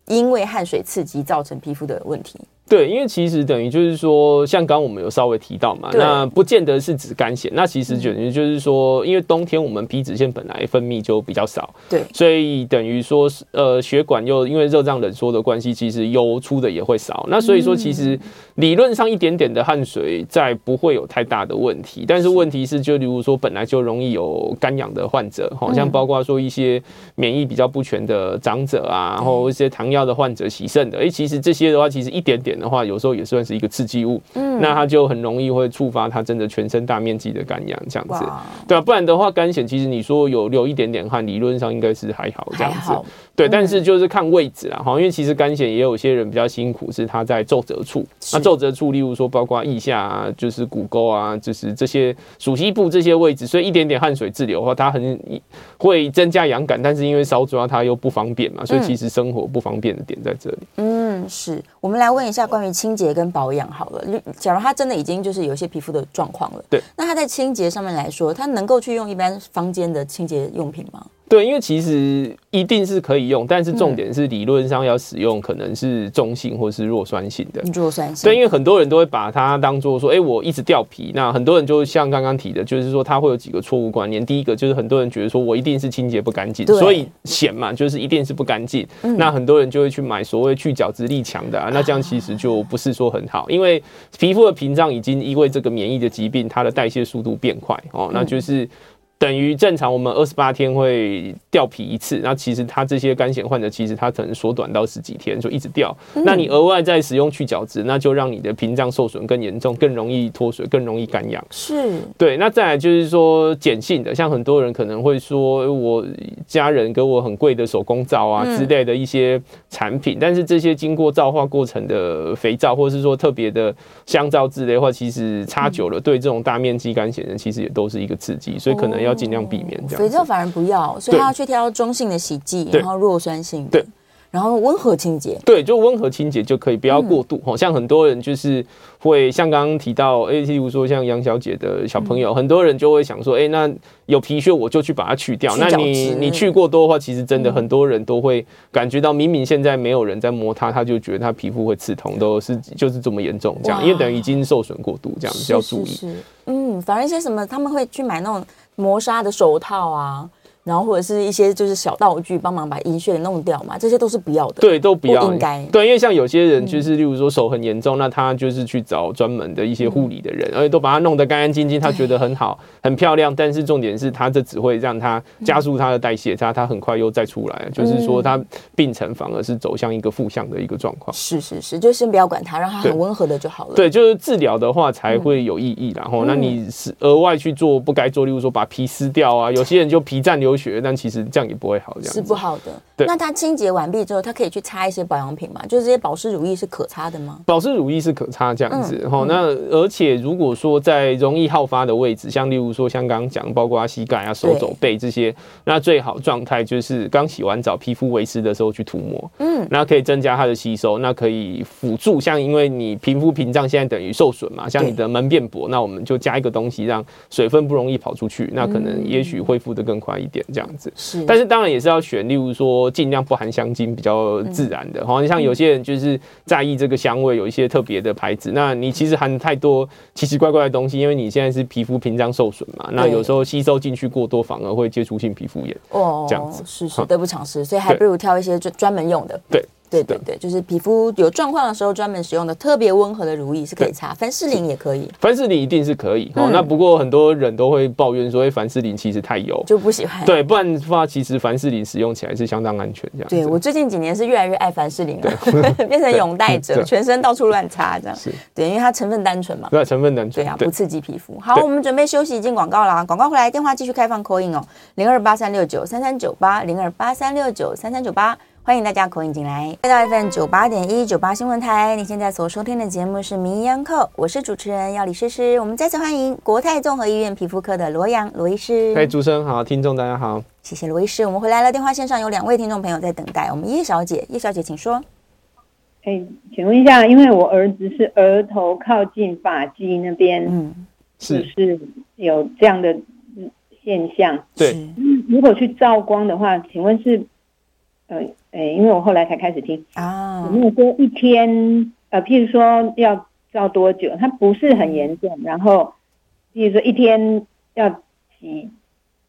因为汗水刺激造成皮肤的问题？对，因为其实等于就是说，像刚刚我们有稍微提到嘛，那不见得是指干癬，那其实等于就是说，因为冬天我们皮脂腺本来分泌就比较少，对，所以等于说，呃，血管又因为热胀冷缩的关系，其实油出的也会少。那所以说，其实理论上一点点的汗水在不会有太大的问题，但是问题是，就例如说本来就容易有干痒的患者，好像包括说一些免疫比较不全的长者啊，然后一些糖尿的患者、洗肾的，哎，其实这些的话，其实一点点。的话，有时候也算是一个刺激物，嗯，那它就很容易会触发它真的全身大面积的干痒这样子，对啊，不然的话，干癣其实你说有流一点点汗，理论上应该是还好这样子，对，但是就是看位置啊，哈，因为其实干癣也有些人比较辛苦，是他在皱褶处，那皱褶处，例如说包括腋下啊，就是骨沟啊，就是这些鼠蹊部这些位置，所以一点点汗水滞留的话，它很会增加痒感，但是因为搔抓它又不方便嘛，所以其实生活不方便的点在这里。嗯，是我们来问一下。关于清洁跟保养，好了，假如他真的已经就是有一些皮肤的状况了，对，那他在清洁上面来说，他能够去用一般房间的清洁用品吗？对，因为其实一定是可以用，但是重点是理论上要使用可能是中性或是弱酸性的。弱酸性。对，因为很多人都会把它当做说，哎，我一直掉皮。那很多人就像刚刚提的，就是说他会有几个错误观念。第一个就是很多人觉得说我一定是清洁不干净，所以癬嘛，就是一定是不干净。那很多人就会去买所谓去角质力强的，啊，那这样其实就不是说很好，因为皮肤的屏障已经因为这个免疫的疾病，它的代谢速度变快哦，那就是。等于正常，我们二十八天会掉皮一次。那其实他这些干癣患者，其实他可能缩短到十几天就一直掉。那你额外再使用去角质，那就让你的屏障受损更严重，更容易脱水，更容易干痒。是，对。那再来就是说碱性的，像很多人可能会说，我家人给我很贵的手工皂啊之类的一些产品，但是这些经过皂化过程的肥皂，或者是说特别的香皂之类的话，其实擦久了对这种大面积干癣人其实也都是一个刺激，所以可能要。要尽量避免这样。肥皂反而不要，所以他要去挑中性的洗剂，然后弱酸性的。对。然后温和清洁，对，就温和清洁就可以，不要过度。好、嗯、像很多人就是会像刚刚提到，哎，例如说像杨小姐的小朋友，嗯、很多人就会想说，哎，那有皮屑我就去把它去掉。去那你你去过多的话，其实真的很多人都会感觉到，明明现在没有人在摸它，他就觉得他皮肤会刺痛，都是就是这么严重这样，因为等于已经受损过度，这样子要注意。是，是，是，嗯，反而一些什么他们会去买那种磨砂的手套啊。然后或者是一些就是小道具，帮忙把阴屑给弄掉嘛，这些都是不要的。对，都不要。不应该。对，因为像有些人就是，例如说手很严重，嗯、那他就是去找专门的一些护理的人，嗯、而且都把它弄得干干净净，他觉得很好，很漂亮。但是重点是他这只会让他加速他的代谢，他他很快又再出来，就是说他病程反而是走向一个负向的一个状况。是是是，就先不要管他，让他很温和的就好了。对，就是治疗的话才会有意义。然后，那你是额外去做不该做，例如说把皮撕掉啊，有些人就皮绽流血，但其实。这样也不会好，这样是不好的。对，那它清洁完毕之后，它可以去擦一些保养品嘛？就是这些保湿乳液是可擦的吗？保湿乳液是可擦，这样子哈。嗯、那而且如果说在容易好发的位置，像例如说像刚刚讲，包括膝盖啊、手肘、背这些，那最好状态就是刚洗完澡，皮肤维湿的时候去涂抹。嗯，那可以增加它的吸收，那可以辅助。像因为你皮肤屏障现在等于受损嘛，像你的门变薄，那我们就加一个东西，让水分不容易跑出去，那可能也许恢复的更快一点，这样子。是，但是当然也是要选，例如说尽量不含香。精比较自然的，好像像有些人就是在意这个香味，有一些特别的牌子。那你其实含太多奇奇怪怪的东西，因为你现在是皮肤屏障受损嘛，那有时候吸收进去过多，反而会接触性皮肤炎。哦，这样子是是得不偿失，所以还不如挑一些专专门用的。对。对对对，就是皮肤有状况的时候，专门使用的特别温和的乳液是可以擦，凡士林也可以，凡士林一定是可以。哦，那不过很多人都会抱怨说，哎，凡士林其实太油，就不喜欢。对，不然的话，其实凡士林使用起来是相当安全这样。对，我最近几年是越来越爱凡士林了，变成拥戴者，全身到处乱擦这样。是，对，因为它成分单纯嘛。对，成分单纯。对啊，不刺激皮肤。好，我们准备休息进广告啦。广告回来，电话继续开放 call in 哦，零二八三六九三三九八，零二八三六九三三九八。欢迎大家口音进来，来到 FM 九八点一九八新闻台。你现在所收听的节目是《名医央叩》，我是主持人要李诗诗。我们再次欢迎国泰综合医院皮肤科的罗阳罗医师。嗨，主持人好，听众大家好，谢谢罗医师。我们回来了，电话线上有两位听众朋友在等待。我们叶小姐，叶小姐请说。哎，请问一下，因为我儿子是额头靠近发际那边，嗯，是是有这样的现象。对，如果去照光的话，请问是呃。哎，因为我后来才开始听啊，有没有说一天呃，譬如说要照多久？它不是很严重，然后譬如说一天要几，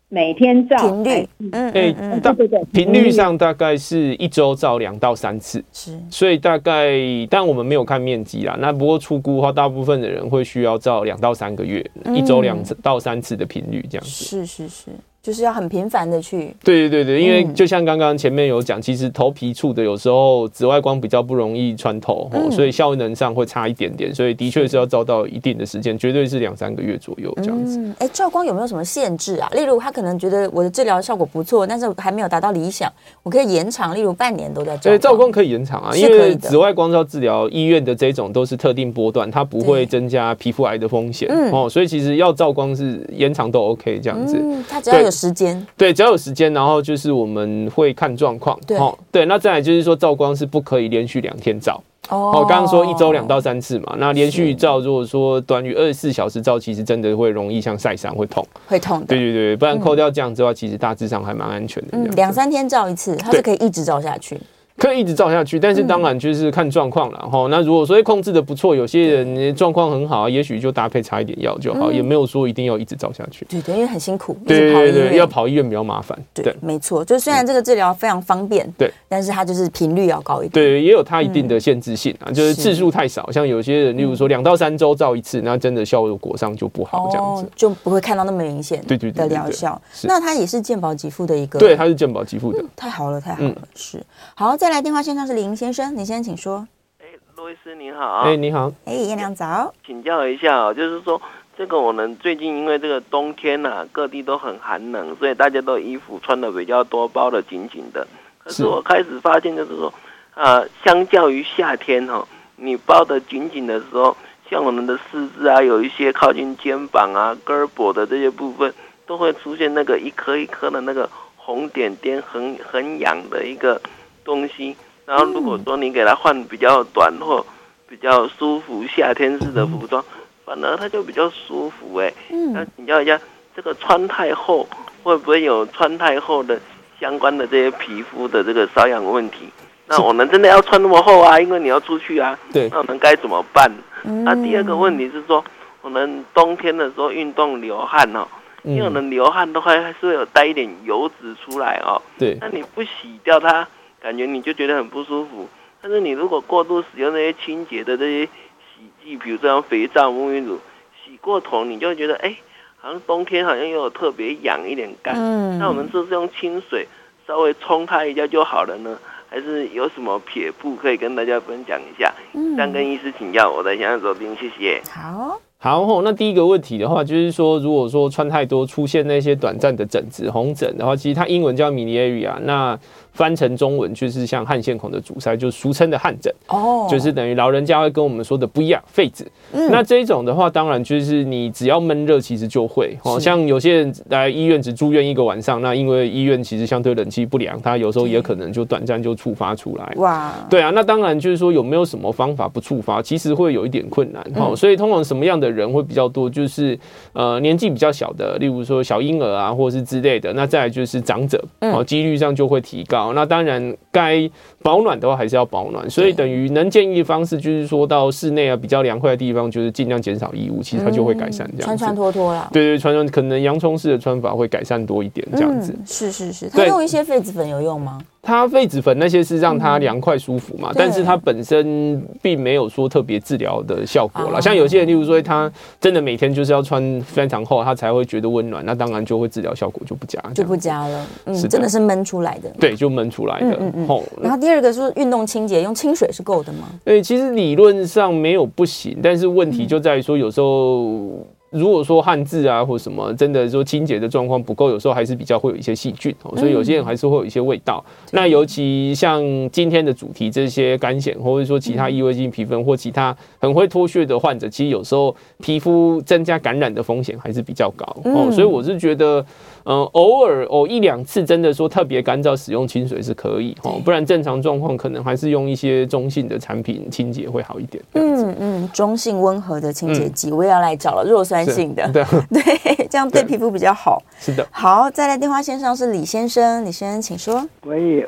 每天照频率，嗯，对对对对，频率上大概是一周照两到三次，是，所以大概但我们没有看面积啦，那不过出估的话，大部分的人会需要照两到三个月，一周两到三次的频率这样子，是是是。就是要很频繁的去，对对对对，因为就像刚刚前面有讲，其实头皮处的有时候紫外光比较不容易穿透，嗯、所以效能上会差一点点，所以的确是要照到一定的时间，绝对是两三个月左右这样子。哎、嗯，照光有没有什么限制啊？例如他可能觉得我的治疗效果不错，但是还没有达到理想，我可以延长，例如半年都在照。对，照光可以延长啊，因为紫外光照治疗医院的这种都是特定波段，它不会增加皮肤癌的风险哦，所以其实要照光是延长都 OK 这样子。嗯，它只要有时间。对。对只要有时间，然后就是我们会看状况。对，哦，对，那再来就是说，照光是不可以连续两天照。哦，刚刚说一周两到三次嘛，那连续照，如果说短于二十四小时照，其实真的会容易像晒伤，会痛，会痛。对对对，不然扣掉这样子的话，其实大致上还蛮安全的。嗯，两三天照一次，它是可以一直照下去。可以一直照下去，但是当然就是看状况了哈。那如果说控制的不错，有些人状况很好，也许就搭配擦一点药就好，也没有说一定要一直照下去。对对，因为很辛苦，对对对，要跑医院比较麻烦。对，没错，就虽然这个治疗非常方便，对，但是它就是频率要高一点。对，也有它一定的限制性啊，就是次数太少，像有些人，例如说两到三周照一次，那真的效果上就不好，这样子就不会看到那么明显。对对对，的疗效。那它也是健保给付的一个，对，它是健保给付的。太好了，太好了，是。好，再来电话线上是零。林先生，你先请说。哎，罗医师您好。哎，你好。哎，燕良早。请教一下哦，就是说，这个我们最近因为这个冬天呐，各地都很寒冷，所以大家都衣服穿的比较多，包的紧紧的。可是我开始发现，就是说，呃，相较于夏天哈，你包的紧紧的时候，像我们的四肢啊，有一些靠近肩膀啊、胳膊的这些部分，都会出现那个一颗一颗的那个红点点很很痒的一个东西。然后如果说你给他换比较短或比较舒服夏天式的服装，反而他就比较舒服哎。嗯，那请教一下，这个穿太厚会不会有穿太厚的相关的这些皮肤的这个瘙痒问题？那我们真的要穿那么厚啊？因为你要出去啊。对。那我们该怎么办？那第二个问题是说，我们冬天的时候运动流汗哦，因为我们流汗的话还是会有带一点油脂出来哦。对。那你不洗掉它，感觉你就觉得很不舒服。但是你如果过度使用那些清洁的这些洗剂，比如这样肥皂、沐浴乳，洗过头，你就会觉得哎，好像冬天好像又有特别痒一点干。嗯。那我们是不是用清水稍微冲它一下就好了呢？还是有什么撇步可以跟大家分享一下？嗯，想跟医师请教，我在现场走边，谢谢。好。好，那第一个问题的话，就是说，如果说穿太多，出现那些短暂的疹子、红疹的话，其实它英文叫 miliaria，那翻成中文就是像汗腺孔的阻塞，就是俗称的汗疹。哦，就是等于老人家会跟我们说的不一样，痱子。嗯，那这一种的话，当然就是你只要闷热，其实就会。哦，像有些人来医院只住院一个晚上，那因为医院其实相对冷气不良，他有时候也可能就短暂就触发出来。哇，对啊，那当然就是说有没有什么方法不触发，其实会有一点困难。哦，所以通常什么样的人会比较多，就是呃年纪比较小的，例如说小婴儿啊，或是之类的。那再来就是长者，哦，几率上就会提高。那当然该保暖的话还是要保暖，所以等于能建议的方式就是说到室内啊比较凉快的地方，就是尽量减少衣物，其实它就会改善这样子。穿穿脱脱啦。对对，穿穿可能洋葱式的穿法会改善多一点这样子。是是是，它用一些痱子粉有用吗？它痱子粉那些是让它凉快舒服嘛，但是它本身并没有说特别治疗的效果啦。像有些人，例如说他真的每天就是要穿非常厚，他才会觉得温暖，那当然就会治疗效果就不佳，就不佳了。嗯，真的是闷出来的。对，就闷出来的。嗯嗯。然后第二个是运动清洁，用清水是够的吗？对，其实理论上没有不行，但是问题就在于说有时候。如果说汗渍啊或什么，真的说清洁的状况不够，有时候还是比较会有一些细菌哦，所以有些人还是会有一些味道。嗯、那尤其像今天的主题，这些干癣或者说其他异位性皮肤或其他很会脱屑的患者，其实有时候皮肤增加感染的风险还是比较高哦，所以我是觉得。嗯，偶尔哦一两次，真的说特别干燥，使用清水是可以哦，不然正常状况可能还是用一些中性的产品清洁会好一点。嗯嗯，中性温和的清洁剂，我也要来找了，弱酸性的，对 对，这样对皮肤比较好。是的，好，再来电话线上是李先生，李先生请说。喂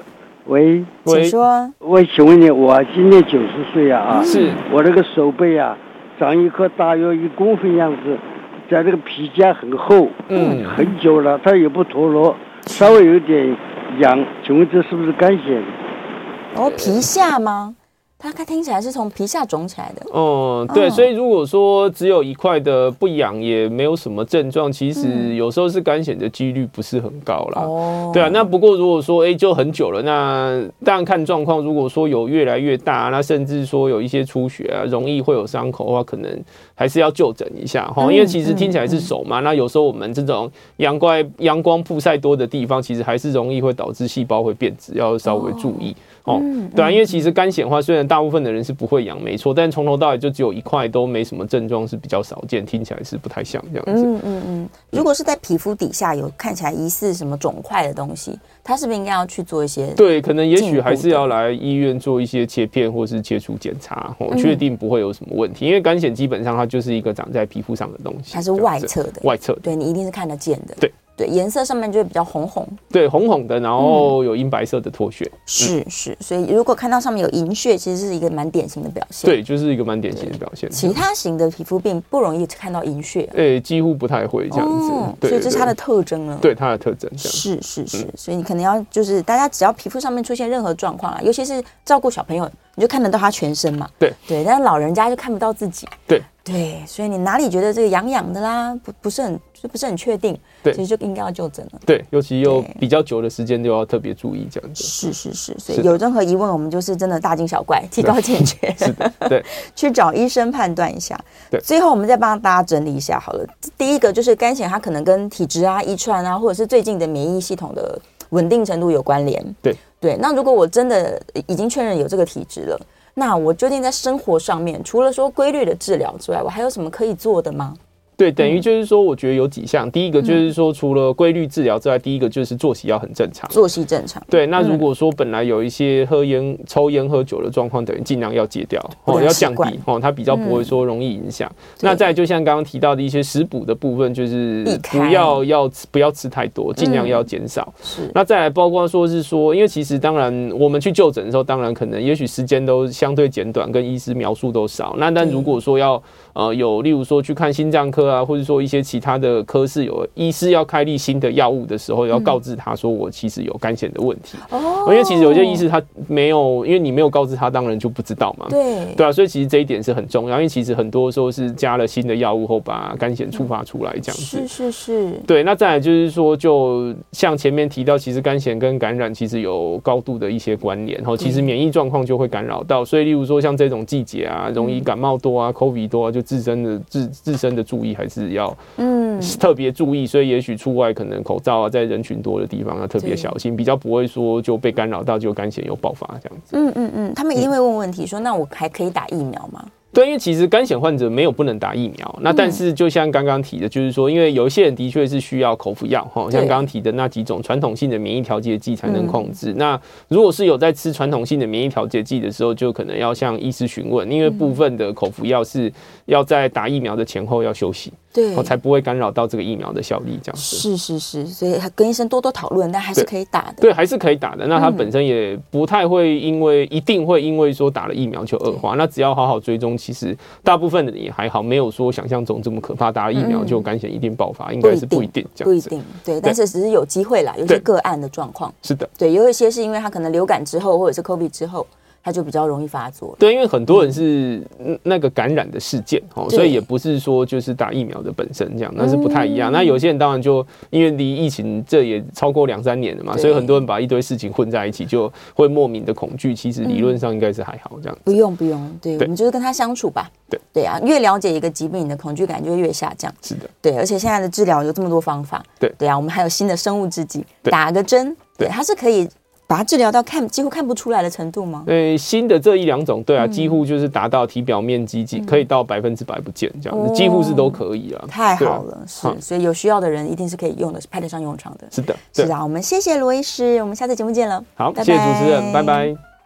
喂，请说。我请问你，我今年九十岁啊啊，是我这个手背啊，长一颗大约一公分样子。在这个皮夹很厚，嗯，很久了，它也不脱落，稍微有点痒，请问这是不是干癣？哦，皮下吗？它它听起来是从皮下肿起来的。哦，对，所以如果说只有一块的不痒，也没有什么症状，其实有时候是干癣的几率不是很高啦。哦，对啊，那不过如果说哎、欸、就很久了，那当然看状况。如果说有越来越大，那甚至说有一些出血啊，容易会有伤口的话，可能还是要就诊一下哈。因为其实听起来是手嘛，那有时候我们这种阳光阳光曝晒多的地方，其实还是容易会导致细胞会变质，要稍微注意。哦，对啊，因为其实干癬的话，虽然大部分的人是不会痒，没错，但从头到尾就只有一块都没什么症状，是比较少见，听起来是不太像这样子。嗯嗯嗯。如果是在皮肤底下有看起来疑似什么肿块的东西，他是不是应该要去做一些？对，可能也许还是要来医院做一些切片或是切除检查，哦，确定不会有什么问题。因为干癬基本上它就是一个长在皮肤上的东西，它是外侧的，外侧，对你一定是看得见的。对。对，颜色上面就会比较红红，对，红红的，然后有银白色的脱屑，是是，所以如果看到上面有银屑，其实是一个蛮典型的表现，对，就是一个蛮典型的表现。其他型的皮肤病不容易看到银屑，对，几乎不太会这样子，所以这是它的特征了，对，它的特征，是是是，所以你可能要就是大家只要皮肤上面出现任何状况啊，尤其是照顾小朋友，你就看得到他全身嘛，对。对，但是老人家就看不到自己，对。对，所以你哪里觉得这个痒痒的啦，不不是很就不是很确定，对，其实就应该要就诊了。对，尤其又比较久的时间，就要特别注意这样子。是是是，所以有任何疑问，我们就是真的大惊小怪，提高警觉。是的，对，去找医生判断一下。对，最后我们再帮大家整理一下好了。第一个就是干癬，它可能跟体质啊、遗传啊，或者是最近的免疫系统的稳定程度有关联。对对，那如果我真的已经确认有这个体质了。那我究竟在生活上面，除了说规律的治疗之外，我还有什么可以做的吗？对，等于就是说，我觉得有几项。第一个就是说，除了规律治疗之外，第一个就是作息要很正常，作息正常。对，那如果说本来有一些喝烟、抽烟、喝酒的状况，等于尽量要戒掉哦，要降低哦，它比较不会说容易影响。那再就像刚刚提到的一些食补的部分，就是不要要吃不要吃太多，尽量要减少。是。那再来包括说是说，因为其实当然我们去就诊的时候，当然可能也许时间都相对简短，跟医师描述都少。那但如果说要呃有例如说去看心脏科啊，或者说一些其他的科室有医师要开立新的药物的时候，要告知他说我其实有肝癬的问题。哦。因为其实有些医师他没有，因为你没有告知他，当然就不知道嘛。对。对啊，所以其实这一点是很重要，因为其实很多时候是加了新的药物后，把肝癬触发出来这样子。是是是。对，那再来就是说，就像前面提到，其实肝癬跟感染其实有高度的一些关联，然后其实免疫状况就会干扰到，所以例如说像这种季节啊，容易感冒多啊，COVID 多啊，就自身的自自身的注意还是要嗯特别注意，所以也许出外可能口罩啊，在人群多的地方要特别小心，比较不会说就被干扰到就肝炎又爆发这样子。嗯嗯嗯，他们一定会问问题说，那我还可以打疫苗吗？对，因为其实肝癣患者没有不能打疫苗，那但是就像刚刚提的，就是说，因为有一些人的确是需要口服药，哈，像刚刚提的那几种传统性的免疫调节剂才能控制。那如果是有在吃传统性的免疫调节剂的时候，就可能要向医师询问，因为部分的口服药是要在打疫苗的前后要休息。对，我才不会干扰到这个疫苗的效力，这样子。是是是，所以跟医生多多讨论，但还是可以打的。对，还是可以打的。那他本身也不太会因为一定会因为说打了疫苗就恶化。那只要好好追踪，其实大部分的也还好，没有说想象中这么可怕。打了疫苗就肝癬一定爆发，应该是不一定这样子。不一定，对，但是只是有机会啦，有些个案的状况。是的，对，有一些是因为他可能流感之后，或者是 COVID 之后。它就比较容易发作。对，因为很多人是那个感染的事件哦，所以也不是说就是打疫苗的本身这样，那是不太一样。那有些人当然就因为离疫情这也超过两三年了嘛，所以很多人把一堆事情混在一起，就会莫名的恐惧。其实理论上应该是还好这样。不用不用，对，我们就是跟他相处吧。对对啊，越了解一个疾病，你的恐惧感就会越下降。是的，对，而且现在的治疗有这么多方法。对对啊，我们还有新的生物制剂，打个针，对，它是可以。把它治疗到看几乎看不出来的程度吗？对，新的这一两种，对啊，几乎就是达到体表面积几可以到百分之百不见这样子，几乎是都可以啊。太好了，是，所以有需要的人一定是可以用的，是派得上用场的。是的，是啊，我们谢谢罗医师，我们下次节目见了。好，谢谢主持人，拜拜。